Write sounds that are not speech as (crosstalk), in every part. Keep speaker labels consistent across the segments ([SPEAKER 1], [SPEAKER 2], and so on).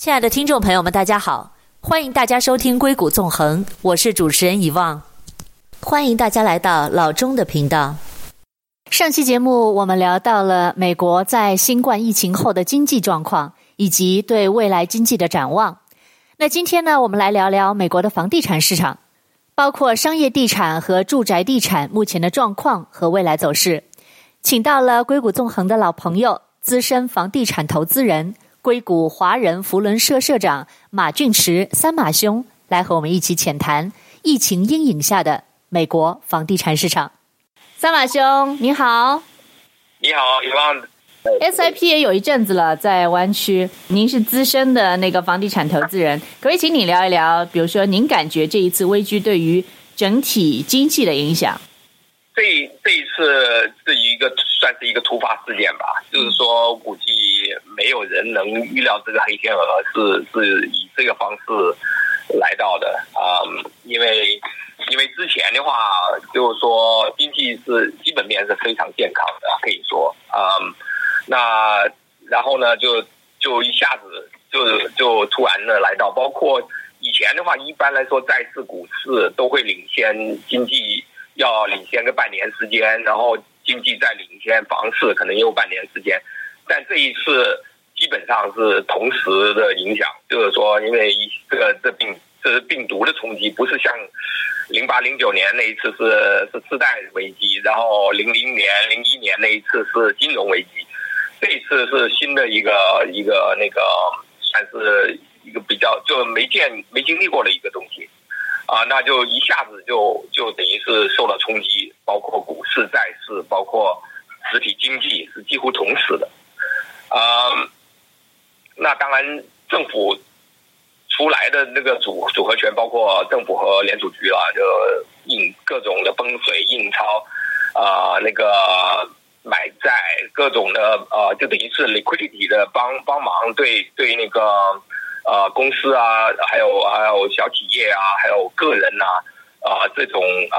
[SPEAKER 1] 亲爱的听众朋友们，大家好，欢迎大家收听《硅谷纵横》，我是主持人遗忘，欢迎大家来到老钟的频道。上期节目我们聊到了美国在新冠疫情后的经济状况，以及对未来经济的展望。那今天呢，我们来聊聊美国的房地产市场，包括商业地产和住宅地产目前的状况和未来走势。请到了《硅谷纵横》的老朋友。资深房地产投资人、硅谷华人福伦社社长马俊驰三马兄来和我们一起浅谈疫情阴影下的美国房地产市场。三马兄，你好！
[SPEAKER 2] 你好，遗忘。
[SPEAKER 1] SIP 也有一阵子了，在湾区。您是资深的那个房地产投资人，可不可以请你聊一聊？比如说，您感觉这一次危机对于整体经济的影响？
[SPEAKER 2] 这这一次是一个算是一个突发事件吧，就是说估计没有人能预料这个黑天鹅是是以这个方式来到的。啊、嗯，因为因为之前的话就是说经济是基本面是非常健康的，可以说。啊、嗯，那然后呢就就一下子就就突然的来到，包括以前的话一般来说债市股市都会领先经济。要领先个半年时间，然后经济再领先房市，可能也有半年时间。但这一次基本上是同时的影响，就是说，因为这个这病这是病毒的冲击，不是像零八零九年那一次是是次贷危机，然后零零年零一年那一次是金融危机，这一次是新的一个一个那个算是一个比较就没见没经历过的一个东西。啊，那就一下子就就等于是受到冲击，包括股市、债市，包括实体经济是几乎同时的。啊，那当然政府出来的那个组组合拳，包括政府和联储局啊，就印各种的崩水印钞，啊，那个买债，各种的啊，就等于是 liquidity 的帮帮忙，对对那个。啊、呃，公司啊，还有还有小企业啊，还有个人呐，啊、这种啊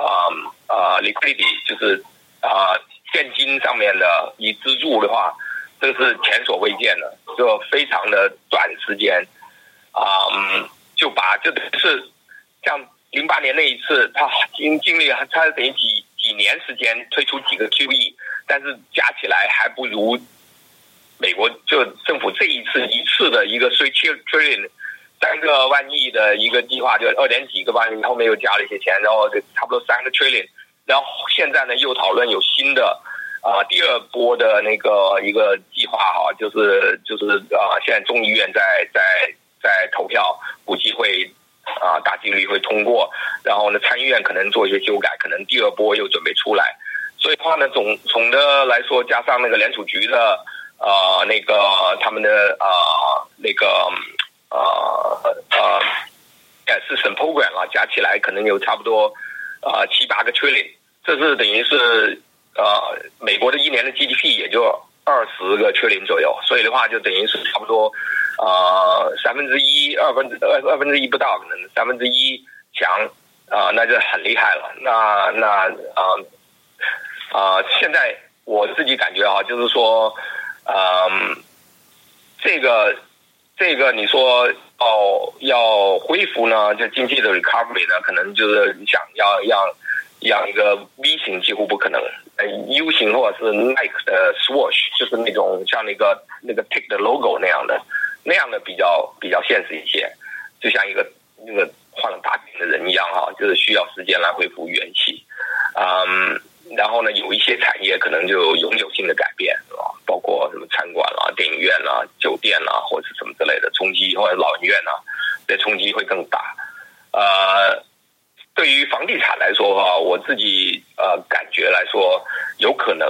[SPEAKER 2] 啊、呃、liquidity 就是啊、现金上面的以资助的话，这是前所未见的，就非常的短时间啊、呃，就把就等于是像零八年那一次，他经经历他等于几几年时间推出几个 QE，但是加起来还不如。美国就政府这一次一次的一个 three trillion 三个万亿的一个计划，就二点几个万亿，后面又加了一些钱，然后就差不多三个 trillion。然后现在呢又讨论有新的啊第二波的那个一个计划哈，就是就是啊现在众议院在在在投票，估计会啊大几率会通过。然后呢参议院可能做一些修改，可能第二波又准备出来。所以的话呢总总的来说，加上那个联储局的。呃，那个他们的呃，那个呃呃 assistant program 啊，加起来可能有差不多呃七八个 trillion，这是等于是呃美国的一年的 GDP 也就二十个 trillion 左右，所以的话就等于是差不多呃三分之一二分之二二分之一不到，可能三分之一强啊，那就很厉害了。那那啊啊、现在我自己感觉啊，就是说。嗯，这个这个你说哦要恢复呢，就经济的 recovery 呢，可能就是你想要养养一个 V 型几乎不可能呃，U 型或者是 Nike 的 Swoosh，就是那种像那个那个 Tick 的 logo 那样的那样的比较比较现实一些，就像一个那个患了大病的人一样哈，就是需要时间来恢复元气，嗯。然后呢，有一些产业可能就永久性的改变，是吧？包括什么餐馆啦、电影院啦、酒店啦，或者什么之类的冲击，或者老人院呐，这冲击会更大。呃，对于房地产来说哈，我自己呃感觉来说，有可能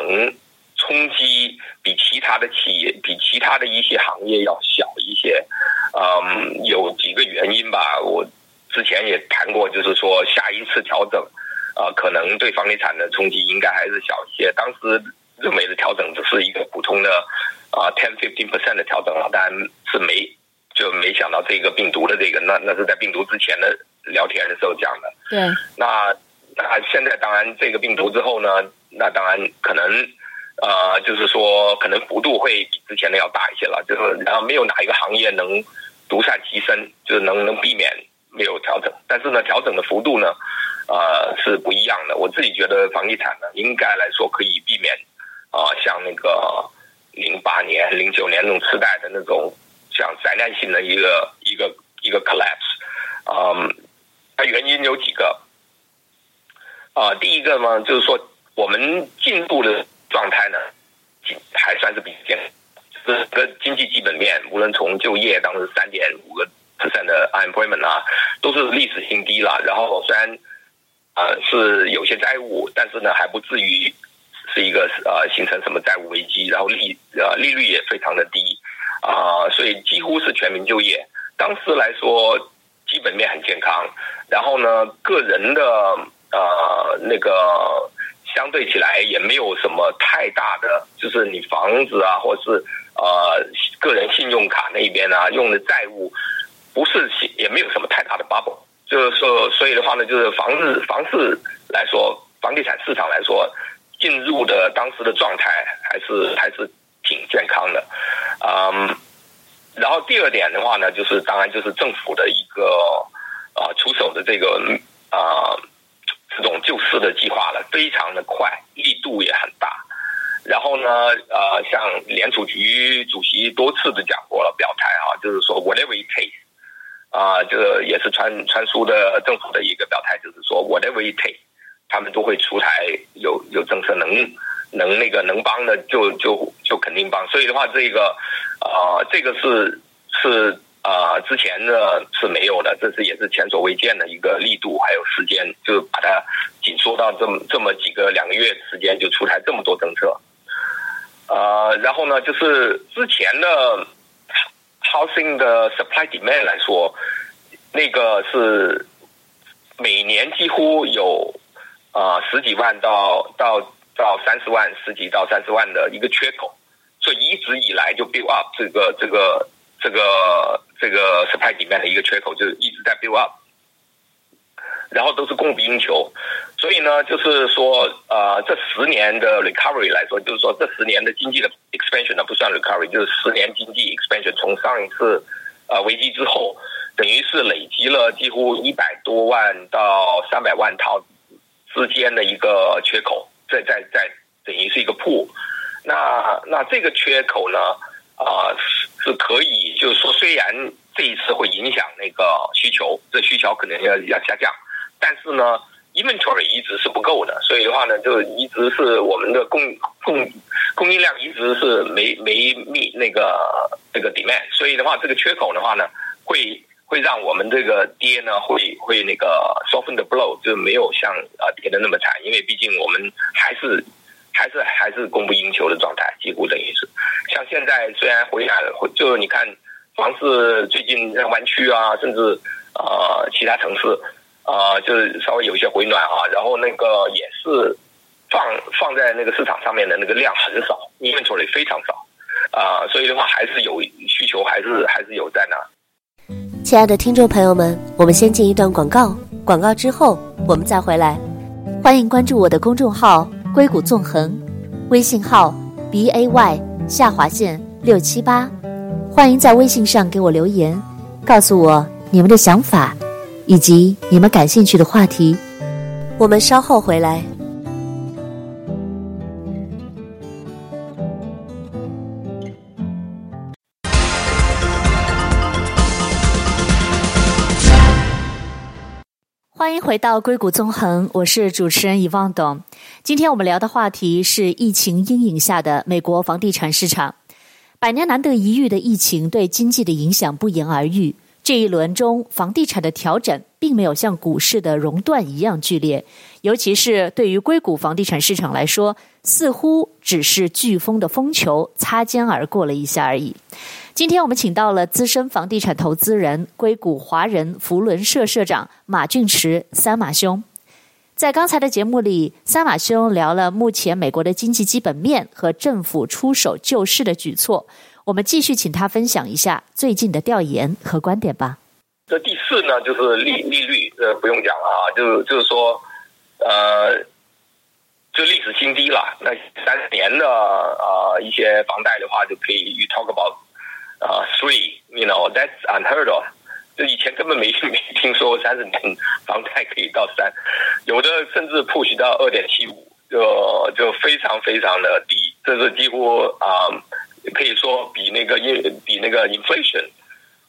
[SPEAKER 2] 冲击比其他的企业、比其他的一些行业要小一些。嗯，有几个原因吧，我之前也谈过，就是说下一次调整。啊、呃，可能对房地产的冲击应该还是小一些。当时认为的调整只是一个普通的啊 ten fifteen percent 的调整了，但是没就没想到这个病毒的这个，那那是在病毒之前的聊天的时候讲的。
[SPEAKER 1] 对，
[SPEAKER 2] 那那现在当然这个病毒之后呢，那当然可能呃，就是说可能幅度会比之前的要大一些了。就是然后没有哪一个行业能独善其身，就是能能避免没有调整。但是呢，调整的幅度呢，呃，是不一样的。我自己觉得房地产呢，应该来说可以避免啊、像那个零八年、零九年那种次贷的那种像灾难性的一个一个一个 collapse。嗯，它原因有几个啊、第一个呢，就是说我们进步的状态呢，还算是比较健康。整个经济基本面，无论从就业当时三点五个 percent 的 unemployment 啊，都是历史新低了。然后虽然呃是有些债务，但是呢还不至于是一个呃形成什么债务危机。然后利呃利率也非常的低啊、所以几乎是全民就业。当时来说基本面很健康。然后呢个人的呃那个相对起来也没有什么太大的，就是你房子啊或者是。呃，个人信用卡那边、啊，用的债务不是也没有什么太大的 bubble，就是说，所以的话呢，就是房子房市来说，房地产市场来说，进入的当时的状态还是还是挺健康的，嗯，然后第二点的话呢，就是当然就是政府的一个啊、出手的这个啊、这种救市的计划了，非常的快，力度也很大。然后呢，呃，像联储局主席多次的讲过了，表态啊，就是说 whatever it takes，啊，这个也是传传输的政府的一个表态，就是说 whatever it takes，他们都会出台有有政策能能那个能帮的就就就肯定帮。所以的话，这个啊、这个是是啊、之前呢是没有的，这是也是前所未见的一个力度，还有时间，就把它紧缩到这么这么几个两个月时间就出台这么多政策。呃，然后呢，就是之前的 housing 的 supply demand 来说，那个是每年几乎有啊、呃、十几万到到到三十万，十几到三十万的一个缺口，所以一直以来就 build up 这个这个这个这个 supply demand 的一个缺口，就是一直在 build up。然后都是供不应求，所以呢，就是说，呃，这十年的 recovery 来说，就是说这十年的经济的 expansion 呢，不算 recovery，就是十年经济 expansion 从上一次呃危机之后，等于是累积了几乎一百多万到三百万套之间的一个缺口，在在在等于是一个铺。那那这个缺口呢，啊、呃、是可以，就是说虽然这一次会影响那个需求，这需求可能要要下降。是呢，inventory 一直是不够的，所以的话呢，就一直是我们的供供供应量一直是没没密那个这个 demand，所以的话，这个缺口的话呢，会会让我们这个跌呢，会会那个 soften the blow，就没有像啊跌的那么惨，因为毕竟我们还是还是还是供不应求的状态，几乎等于是。像现在虽然回来了，就你看房市最近在湾区啊，甚至呃其他城市。啊、就是稍微有一些回暖啊，然后那个也是放放在那个市场上面的那个量很少，inventory 非常少啊、所以的话还是有需求，还是还是有在那。
[SPEAKER 1] 亲爱的听众朋友们，我们先进一段广告，广告之后我们再回来。欢迎关注我的公众号“硅谷纵横”，微信号 b a y 下划线六七八，欢迎在微信上给我留言，告诉我你们的想法。以及你们感兴趣的话题，我们稍后回来。欢迎回到硅谷纵横，我是主持人遗忘董。今天我们聊的话题是疫情阴影下的美国房地产市场。百年难得一遇的疫情对经济的影响不言而喻。这一轮中，房地产的调整并没有像股市的熔断一样剧烈，尤其是对于硅谷房地产市场来说，似乎只是飓风的风球擦肩而过了一下而已。今天我们请到了资深房地产投资人、硅谷华人福伦社社长马俊驰三马兄。在刚才的节目里，三马兄聊了目前美国的经济基本面和政府出手救市的举措。我们继续请他分享一下最近的调研和观点吧。
[SPEAKER 2] 这第四呢，就是利利率，呃，不用讲了啊，就是就是说，呃，就历史新低了。那三十年的啊、呃、一些房贷的话，就可以与 talk about 啊、three，you know，that's unheard of，就以前根本没没听说三十年房贷可以到三，有的甚至 push 到二点七五，就就非常非常的低，这是几乎啊可以说比那个比那个 inflation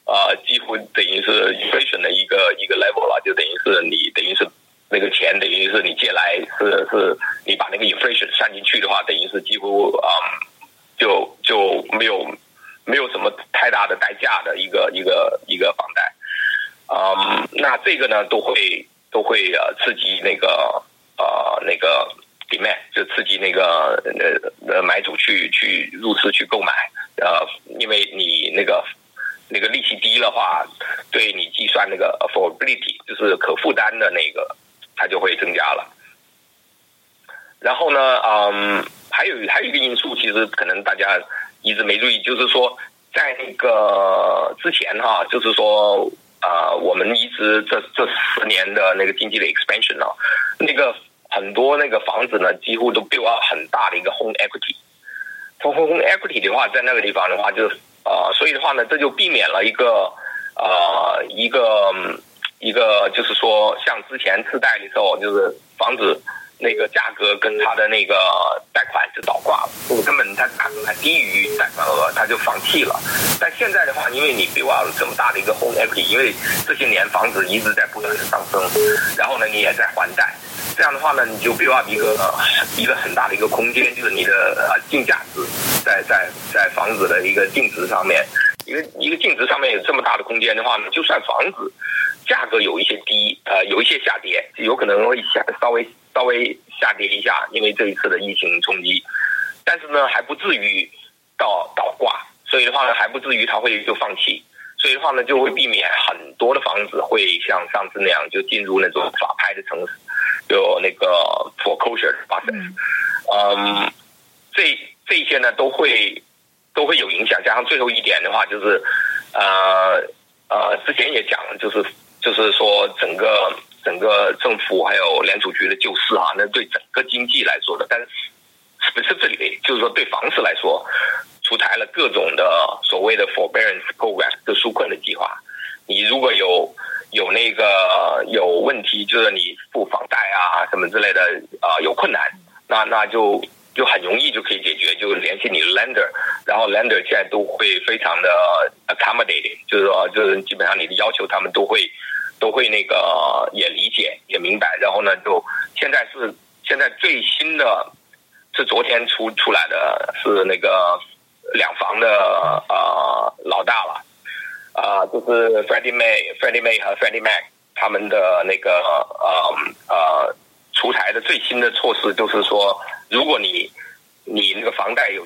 [SPEAKER 2] 啊、几乎等于是 inflation 的一个一个 level 了，就等于是你等于是那个钱等于是你借来是是，你把那个 inflation 算进去的话，等于是几乎啊就就没有。没有什么太大的代价的一个一个一个房贷，嗯，那这个呢都会都会呃刺激那个呃那个刺激那个呃呃买主去去入市去购买，呃，因为你那个那个利息低的话，对你计算那个 affordability 就是可负担的那个，它就会增加了。然后呢，嗯，还有还有一个因素，其实可能大家。一直没注意，就是说，在那个之前哈，就是说，啊、呃，我们一直这这十年的那个经济的 expansion 呢，那个很多那个房子呢，几乎都给我很大的一个 home equity。home equity 的话，在那个地方的话，就啊、呃，所以的话呢，这就避免了一个、呃，一个一个，就是说，像之前次贷的时候，就是房子。那个价格跟它的那个就倒挂了，我根本他价格还低于贷款额，他就放弃了。但现在的话，因为你 build up 了这么大的一个 home equity，因为这些年房子一直在不断的上升，然后呢，你也在还贷，这样的话呢，你就 build up 一个一个很大的一个空间，就是你的呃净价值在在在房子的一个净值上面，一个一个净值上面有这么大的空间的话呢，就算房子价格有一些低，呃，有一些下跌，有可能会下稍微。稍微下跌一下，因为这一次的疫情冲击，但是呢还不至于到倒挂，所以的话呢还不至于他会就放弃，所以的话呢就会避免很多的房子会像上次那样就进入那种法拍的城市，有那个 foreclosure process，嗯，这这些呢都会都会有影响，加上最后一点的话就是，呃呃之前也讲就是就是说整个。整个政府还有联储局的救市啊，那对整个经济来说的，但是 specifically 就是说对房市来说，出台了各种的所谓的 forbearance program 的纾困的计划。你如果有有那个有问题，就是你付房贷啊什么之类的啊、有困难，那那就就很容易就可以解决，就联系你的 lender，然后 lender 现在都会非常的 accommodating，就是说就是基本上你的要求他们都会。都会那个也理解也明白，然后呢，就现在是现在最新的，是昨天出出来的是那个两房的呃老大了，啊、呃，就是 Freddie Mae、Freddie Mae 和 Freddie Mac 他们的那个呃呃出台的最新的措施，就是说，如果你你那个房贷有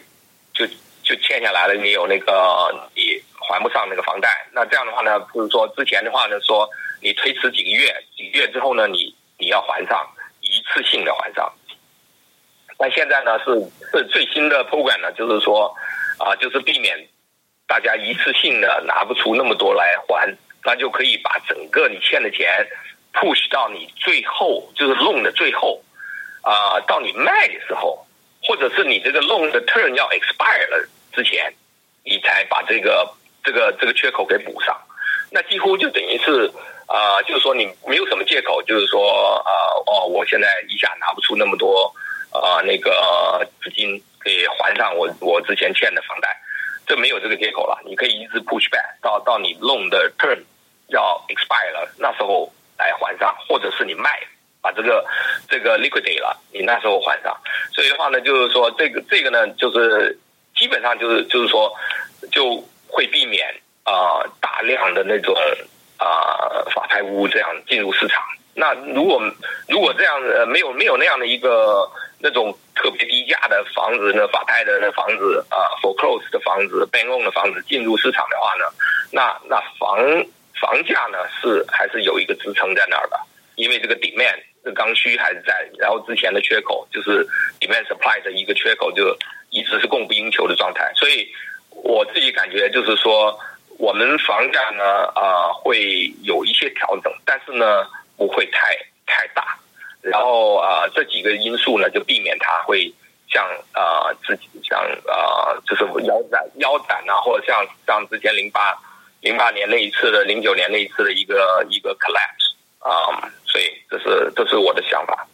[SPEAKER 2] 就就欠下来了，你有那个你还不上那个房贷，那这样的话呢，就是说之前的话呢说。你推迟几个月，几个月之后呢，你你要还上，一次性的还上。但现在呢，是是最新的 program 呢，就是说啊，就是避免大家一次性的拿不出那么多来还，那就可以把整个你欠的钱 push 到你最后，就是 loan 的最后啊，到你卖的时候，或者是你这个 loan 的 turn 要 expire 了之前，你才把这个这个这个缺口给补上。那几乎就等于是。啊、就是说你没有什么借口，就是说啊、呃，哦，我现在一下拿不出那么多啊、那个资金可以还上我我之前欠的房贷，这没有这个借口了。你可以一直 push back 到到你 loan 的 term 要 expire 了，那时候来还上，或者是你卖把这个这个 liquidate 了，你那时候还上。所以的话呢，就是说这个这个呢，就是基本上就是就是说就会避免啊、大量的那种。啊，法拍屋这样进入市场，那如果如果这样呃没有没有那样的一个那种特别低价的房子呢，法拍的那房子啊，foreclose 的房子，bank o n 的房子进入市场的话呢，那那房房价呢是还是有一个支撑在那儿的，因为这个 demand 这刚需还是在，然后之前的缺口就是 demand supply 的一个缺口就一直是供不应求的状态，所以我自己感觉就是说。我们房价呢，啊、呃，会有一些调整，但是呢，不会太太大。然后啊、呃，这几个因素呢，就避免它会像呃自己像呃就是腰斩腰斩啊，或者像像之前零八零八年那一次的零九年那一次的一个一个 collapse 啊、所以这是这是我的想法。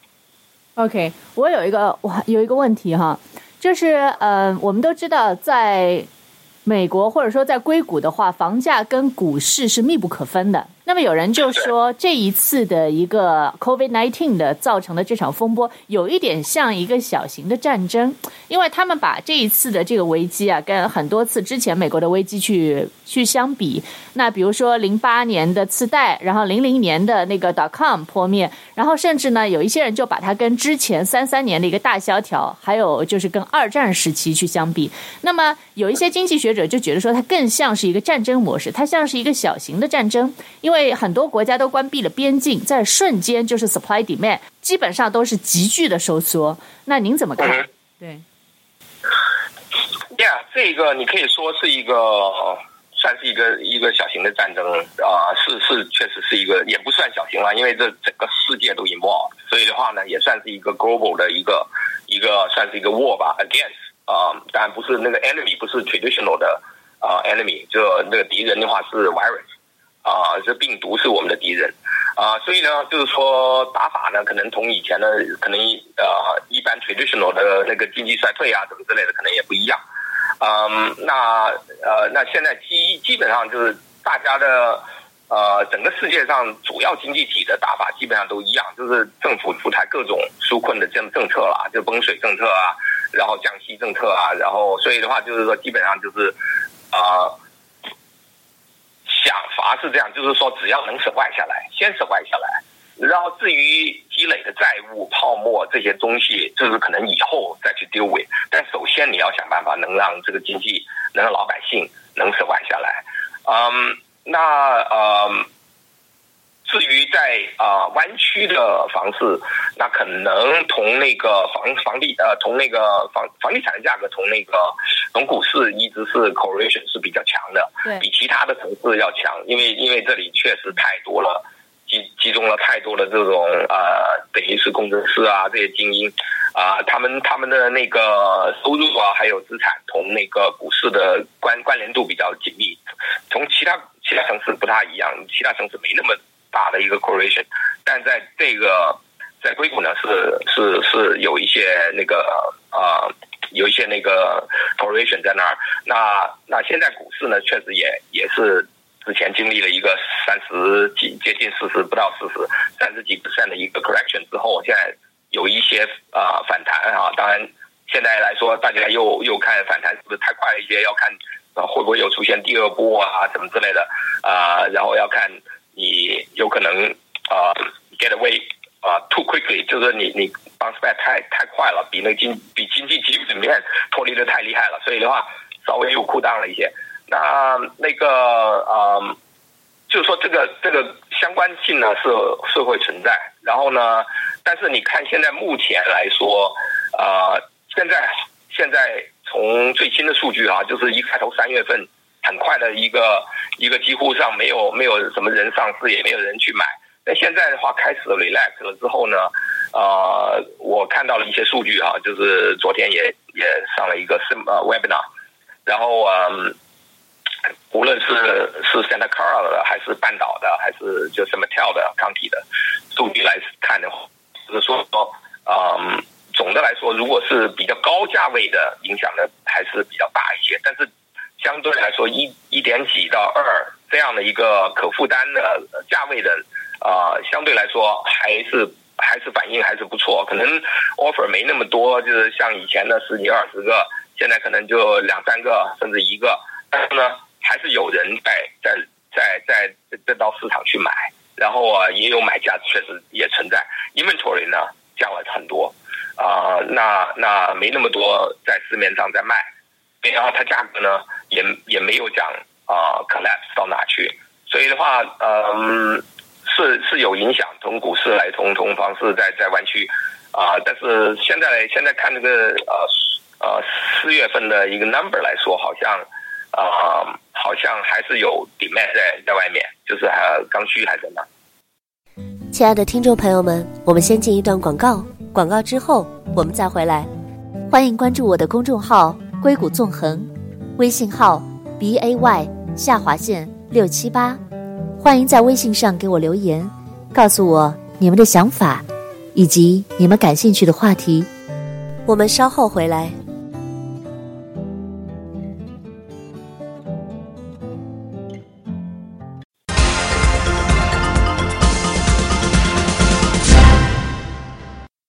[SPEAKER 1] OK，我有一个我有一个问题哈，就是呃我们都知道在美国或者说在硅谷的话，房价跟股市是密不可分的。那么有人就说，这一次的一个 COVID-19 的造成的这场风波，有一点像一个小型的战争，因为他们把这一次的这个危机啊，跟很多次之前美国的危机去去相比。那比如说零八年的次贷，然后零零年的那个 dot-com 破灭，然后甚至呢，有一些人就把它跟之前三三年的一个大萧条，还有就是跟二战时期去相比。那么有一些经济学者就觉得说，它更像是一个战争模式，它像是一个小型的战争，因因为很多国家都关闭了边境，在瞬间就是 supply demand 基本上都是急剧的收缩。那您怎么看？嗯、对
[SPEAKER 2] ，Yeah，这个你可以说是一个算是一个一个小型的战争啊、呃，是是确实是一个也不算小型了，因为这整个世界都 involved，所以的话呢，也算是一个 global 的一个一个算是一个 war 吧，against 啊、呃，当然不是那个 enemy 不是 traditional 的啊、呃、enemy，就那个敌人的话是 virus。啊，这病毒是我们的敌人，啊，所以呢，就是说打法呢，可能同以前的可能呃一般 traditional 的那个经济衰退啊，什么之类的，可能也不一样。嗯，那呃，那现在基基本上就是大家的呃，整个世界上主要经济体的打法基本上都一样，就是政府出台各种纾困的政政策啦，就泵水政策啊，然后降息政策啊，然后所以的话就是说基本上就是啊。想法是这样，就是说，只要能 survive 下来，先 survive 下来，然后至于积累的债务、泡沫这些东西，就是可能以后再去 deal with。但首先你要想办法能让这个经济，能让老百姓能 survive 下来。嗯，那嗯。至于在啊湾区的房市，那可能同那个房房地呃同那个房房地产的价格同那个同股市一直是 correlation 是比较强的，比其他的城市要强，因为因为这里确实太多了，集集中了太多的这种呃等于是工程师啊这些精英啊，他们他们的那个收入啊还有资产同那个股市的关关联度比较紧密，从其他其他城市不太一样，其他城市没那么。大的一个 correlation，但在这个在硅谷呢是是是有一些那个啊、呃、有一些那个 correlation 在那儿。那那现在股市呢确实也也是之前经历了一个三十几接近四十不到四十三十几 percent 的一个 correction 之后，现在有一些啊、反弹啊。当然现在来说，大家又又看反弹是不是太快了一些，要看啊会不会有出现第二波啊什么之类的啊、然后要看。你有可能啊、get away 啊、too quickly，就是你你 bounce back 太太快了，比那经比经济基本面脱离的太厉害了，所以的话稍微又 cool down 了一些。那那个啊就是说这个这个相关性呢是是会存在。然后呢，但是你看现在目前来说，啊、现在现在从最新的数据啊，就是一开头三月份。很快的一个一个几乎上没有没有什么人上市，也没有人去买。那现在的话开始 relax 了之后呢，呃，我看到了一些数据哈，就是昨天也也上了一个什么 webinar，然后嗯，无论是是 Santa Clara 的，还是半岛的，还是就什么跳的 county 的数据来看的话，就是说说嗯，总的来说，如果是比较高价位的影响呢，还是比较大一些，但是。相对来说，一一点几到二这样的一个可负担的价位的啊、相对来说还是还是反应还是不错。可能 offer 没那么多，就是像以前的十几二十个，现在可能就两三个甚至一个。但是呢，还是有人在在在在在到市场去买，然后啊，也有买家确实也存在。Inventory 呢降了很多啊、那那没那么多在市面上在卖。然后它价格呢，也也没有讲啊、collapse 到哪去，所以的话，嗯，是是有影响，从股市来，从从房市在在弯曲啊、但是现在现在看这个呃呃四月份的一个 number 来说，好像啊、好像还是有 demand 在在外面，就是还刚需还在那。
[SPEAKER 1] 亲爱的听众朋友们，我们先进一段广告，广告之后我们再回来。欢迎关注我的公众号“硅谷纵横”，微信号 b a y 下划线六七八。欢迎在微信上给我留言，告诉我你们的想法，以及你们感兴趣的话题。我们稍后回来。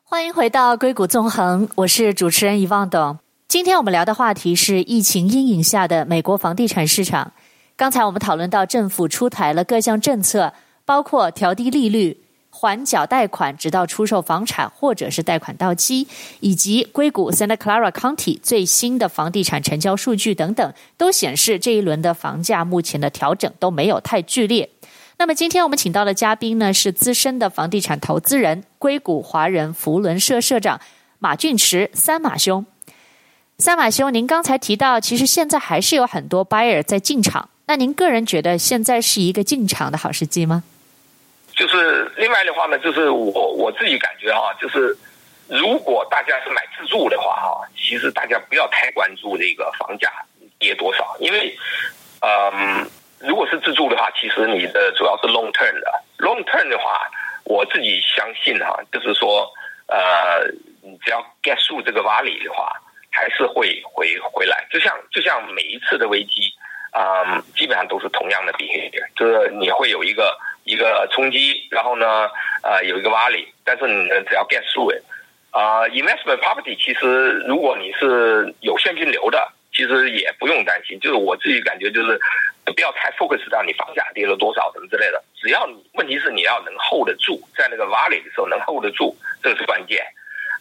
[SPEAKER 1] 欢迎回到硅谷纵横，我是主持人遗忘董。今天我们聊的话题是疫情阴影下的美国房地产市场。刚才我们讨论到政府出台了各项政策，包括调低利率、缓缴贷款直到出售房产或者是贷款到期，以及硅谷 Santa Clara County 最新的房地产成交数据等等，都显示这一轮的房价目前的调整都没有太剧烈。那么今天我们请到的嘉宾呢，是资深的房地产投资人、硅谷华人福伦社社长马俊驰三马兄。三马兄，您刚才提到，其实现在还是有很多 buyer 在进场，那您个人觉得现在是一个进场的好时机吗？
[SPEAKER 2] 就是另外的话呢，就是我我自己感觉哈，就是如果大家是买自住的话哈，其实大家不要太关注这个房价跌多少，因为嗯。如果是自住的话，其实你的主要是 long term 的。long term 的话，我自己相信哈，就是说，呃，你只要 get through 这个 valley 的话，还是会回回来。就像就像每一次的危机，啊、基本上都是同样的 behavior，就是你会有一个一个冲击，然后呢，呃，有一个洼里但是你只要 get through it，啊、呃，investment property 其实如果你是有现金流的，其实也不用担心。就是我自己感觉就是。不要太 focus 到你房价跌了多少什么之类的，只要你问题是你要能 hold 得住，在那个 valley 的时候能 hold 得住，这个是关键。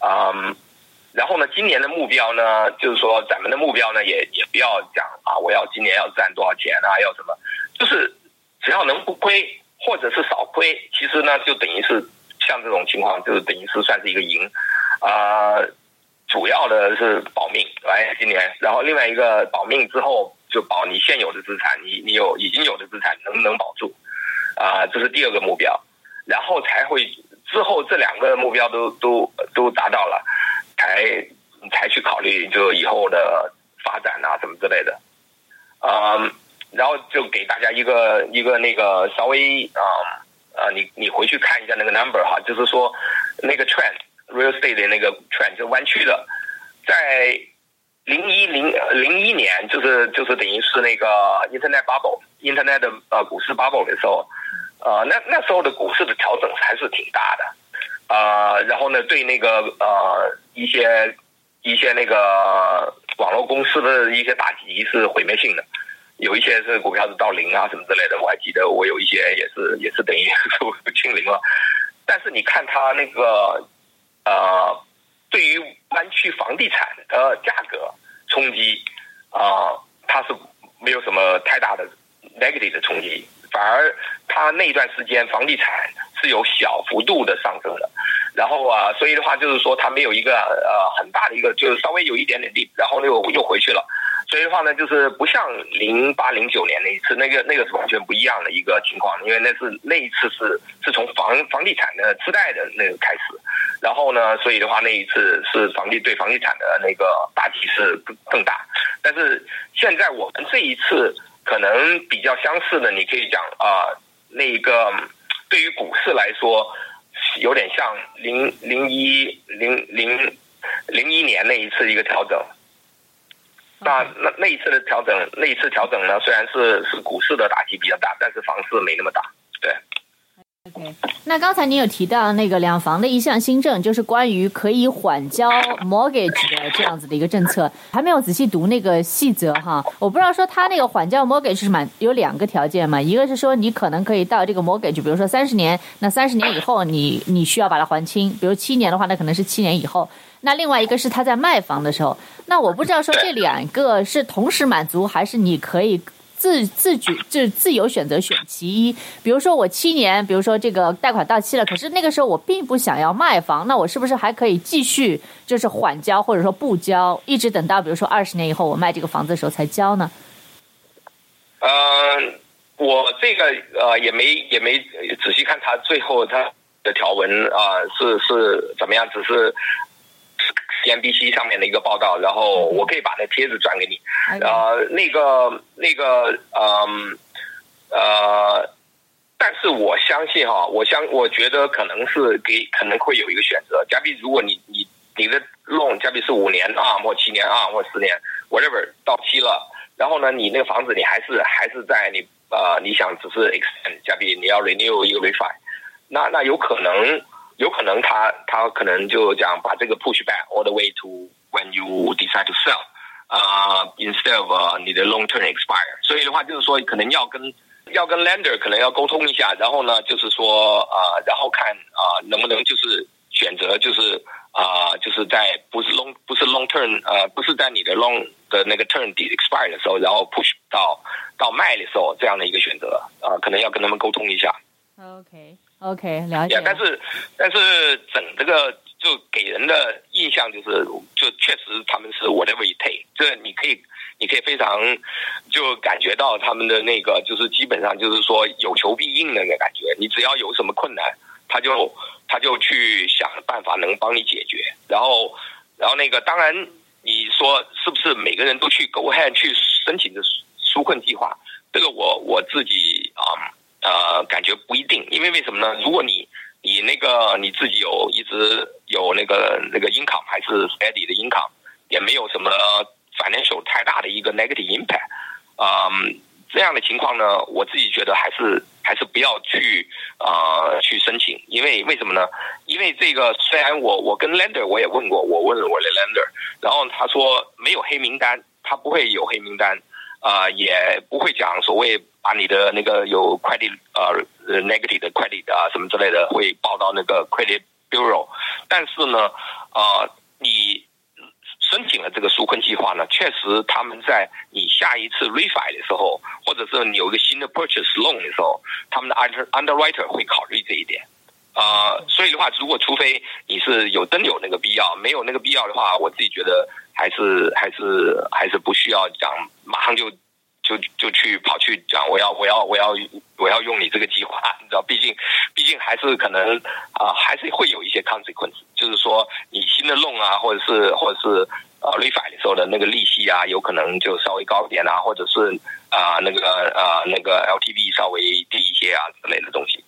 [SPEAKER 2] 嗯，然后呢，今年的目标呢，就是说咱们的目标呢，也也不要讲啊，我要今年要赚多少钱啊，要什么，就是只要能不亏或者是少亏，其实呢，就等于是像这种情况，就是等于是算是一个赢啊、主要的是保命，来今年，然后另外一个保命之后。就保你现有的资产，你你有已经有的资产能不能保住？啊、这是第二个目标，然后才会之后这两个目标都都都达到了，才才去考虑就以后的发展啊什么之类的。嗯，然后就给大家一个一个那个稍微啊啊、你你回去看一下那个 number 哈，就是说那个 trend real estate 的那个 trend 就弯曲的，在。零一零零一年，就是就是等于是那个 Internet bubble，Internet 的呃股市 bubble 的时候，呃，那那时候的股市的调整还是挺大的，呃，然后呢，对那个呃一些一些那个网络公司的一些打击是毁灭性的，有一些是股票是到零啊什么之类的，我还记得我有一些也是也是等于 (laughs) 说清零了，但是你看它那个呃。对于湾区房地产的价格冲击啊，它是没有什么太大的 negative 的冲击，反而它那段时间房地产是有小幅度的上升的，然后啊，所以的话就是说它没有一个呃很大的一个，就是稍微有一点点低，然后又又回去了。所以的话呢，就是不像零八零九年那一次，那个那个是完全不一样的一个情况，因为那是那一次是是从房房地产的次贷的那个开始，然后呢，所以的话那一次是房地对房地产的那个打击是更更大，但是现在我们这一次可能比较相似的，你可以讲啊、呃，那个对于股市来说，有点像零零一零零零一年那一次一个调整。那那那一次的调整，那一次调整呢，虽然是是股市的打击比较大，但是房市没那么大。
[SPEAKER 1] 对。那刚才您有提到那个两房的一项新政，就是关于可以缓交 mortgage 的这样子的一个政策，还没有仔细读那个细则哈。我不知道说他那个缓交 mortgage 是满有两个条件嘛，一个是说你可能可以到这个 mortgage，比如说三十年，那三十年以后你你需要把它还清，比如七年的话，那可能是七年以后。那另外一个是他在卖房的时候，那我不知道说这两个是同时满足，还是你可以自自举就是自由选择选其一。比如说我七年，比如说这个贷款到期了，可是那个时候我并不想要卖房，那我是不是还可以继续就是缓交或者说不交，一直等到比如说二十年以后我卖这个房子的时候才交呢？
[SPEAKER 2] 嗯、呃，我这个呃也没也没仔细看他最后他的条文啊、是是怎么样，只是。CNBC 上面的一个报道，然后我可以把那帖子转给你。呃，那个那个，嗯呃，呃，但是我相信哈，我相我觉得可能是给可能会有一个选择。假比如果你你你的 loan 假比是五年啊，或七年啊，或十年，whatever 到期了，然后呢，你那个房子你还是还是在你呃，你想只是 extend，假比你要 renew 一个 refi，那那有可能。有可能他他可能就讲把这个 push back all the way to when you decide to sell，啊、uh,，instead of、uh, 你的 long term expire，所以的话就是说可能要跟要跟 lender 可能要沟通一下，然后呢就是说啊、呃，然后看啊、呃、能不能就是选择就是啊、呃、就是在不是 long 不是 long term 呃不是在你的 long 的那个 term expire 的时候，然后 push 到到卖的时候这样的一个选择啊、呃，可能要跟他们沟通一下。
[SPEAKER 1] OK。OK，了解。
[SPEAKER 2] 但是，但是整这个就给人的印象就是，就确实他们是 whatever it takes，这你可以，你可以非常就感觉到他们的那个，就是基本上就是说有求必应的那个感觉。你只要有什么困难，他就他就去想办法能帮你解决。然后，然后那个当然你说是不是每个人都去 go ahead 去申请的纾困计划？这个我我自己啊。呃，感觉不一定，因为为什么呢？如果你你那个你自己有一直有那个那个 income 还是 steady 的 income，也没有什么 financial 太大的一个 negative impact，嗯，这样的情况呢，我自己觉得还是还是不要去呃去申请，因为为什么呢？因为这个虽然我我跟 lender 我也问过，我问了我的 lender，然后他说没有黑名单，他不会有黑名单，呃，也不会讲所谓。把你的那个有 credit 呃 negative 的 credit 啊什么之类的会报到那个 credit bureau，但是呢，呃，你申请了这个纾困计划呢，确实他们在你下一次 refi 的时候，或者是你有一个新的 purchase loan 的时候，他们的 under underwriter 会考虑这一点。啊、呃，所以的话，如果除非你是有真有那个必要，没有那个必要的话，我自己觉得还是还是还是不需要讲，马上就。就就去跑去讲，我要我要我要我要用你这个计划，你知道，毕竟毕竟还是可能啊、还是会有一些 consequence，就是说你新的 loan 啊，或者是或者是呃 refi 的时候的那个利息啊，有可能就稍微高一点啊，或者是啊、那个啊、那个 LTV 稍微低一些啊之类的东西。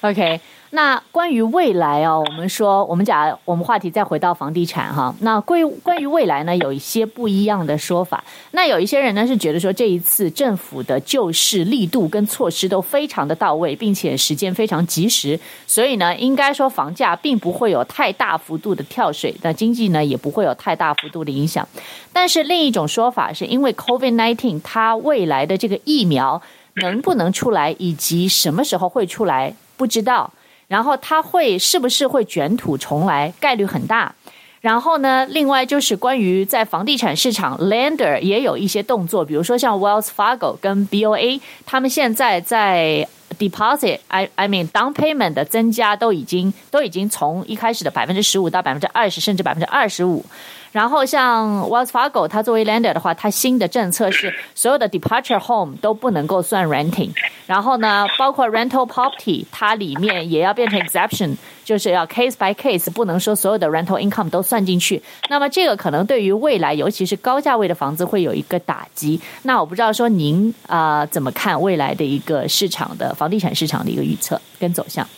[SPEAKER 1] OK。那关于未来哦，我们说，我们讲，我们话题再回到房地产哈。那关于关于未来呢，有一些不一样的说法。那有一些人呢是觉得说，这一次政府的救市力度跟措施都非常的到位，并且时间非常及时，所以呢，应该说房价并不会有太大幅度的跳水，那经济呢也不会有太大幅度的影响。但是另一种说法是因为 COVID nineteen 它未来的这个疫苗能不能出来，以及什么时候会出来，不知道。然后它会是不是会卷土重来，概率很大。然后呢，另外就是关于在房地产市场，lender 也有一些动作，比如说像 Wells Fargo 跟 BOA，他们现在在 deposit，I I mean down payment 的增加都已经都已经从一开始的百分之十五到百分之二十，甚至百分之二十五。然后像 Wells Fargo，它作为 lender 的话，它新的政策是所有的 departure home 都不能够算 renting。然后呢，包括 rental property，它里面也要变成 exception，就是要 case by case，不能说所有的 rental income 都算进去。那么这个可能对于未来，尤其是高价位的房子会有一个打击。那我不知道说您啊、怎么看未来的一个市场的房房地产市场的一个预测跟走向？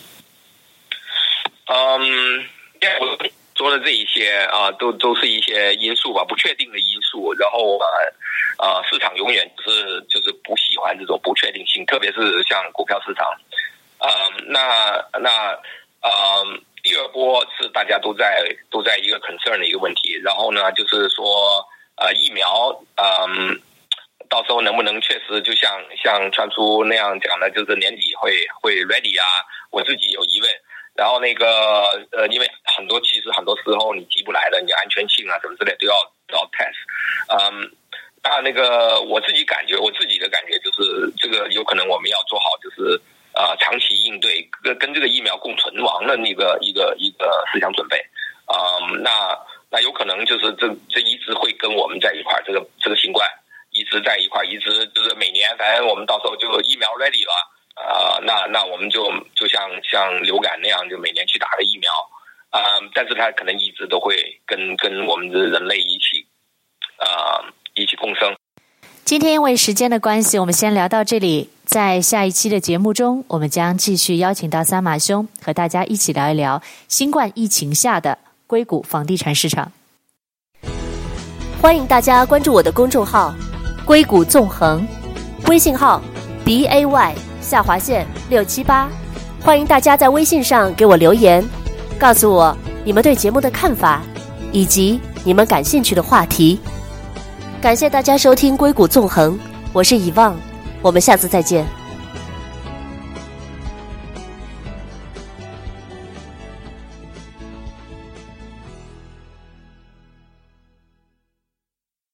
[SPEAKER 2] 嗯、um,，yeah. 说的这一些啊，都都是一些因素吧，不确定的因素。然后啊，呃，市场永远是就是不喜欢这种不确定性，特别是像股票市场。嗯、那那呃，第二波是大家都在都在一个 concern 的一个问题。然后呢，就是说呃，疫苗嗯、到时候能不能确实就像像传出那样讲的，就是年底会会 ready 啊？我自己有疑问。然后那个呃，因为很多其实很多时候你急不来的，你安全性啊什么之类都要都要 test。嗯，那那个我自己感觉，我自己的感觉就是这个有可能我们要做好就是呃长期应对跟跟这个疫苗共存亡的那个一个一个思想准备。嗯，那那有可能就是这这一直会跟我们在一块儿，这个这个新冠直在一块儿，一直就是每年反正我们到时候就疫苗 ready 了。呃，那那我们就就像像流感那样，就每年去打个疫苗，啊、呃，但是它可能一直都会跟跟我们的人类一起啊、呃、一起共生。
[SPEAKER 3] 今天因为时间的关系，我们先聊到这里。在下一期的节目中，我们将继续邀请到三马兄和大家一起聊一聊新冠疫情下的硅谷房地产市场。欢迎大家关注我的公众号“硅谷纵横”，微信号 b a y 下划线六七八。欢迎大家在微信上给我留言，告诉我你们对节目的看法，以及你们感兴趣的话题。感谢大家收听《硅谷纵横》，我是遗忘。我们下次再见。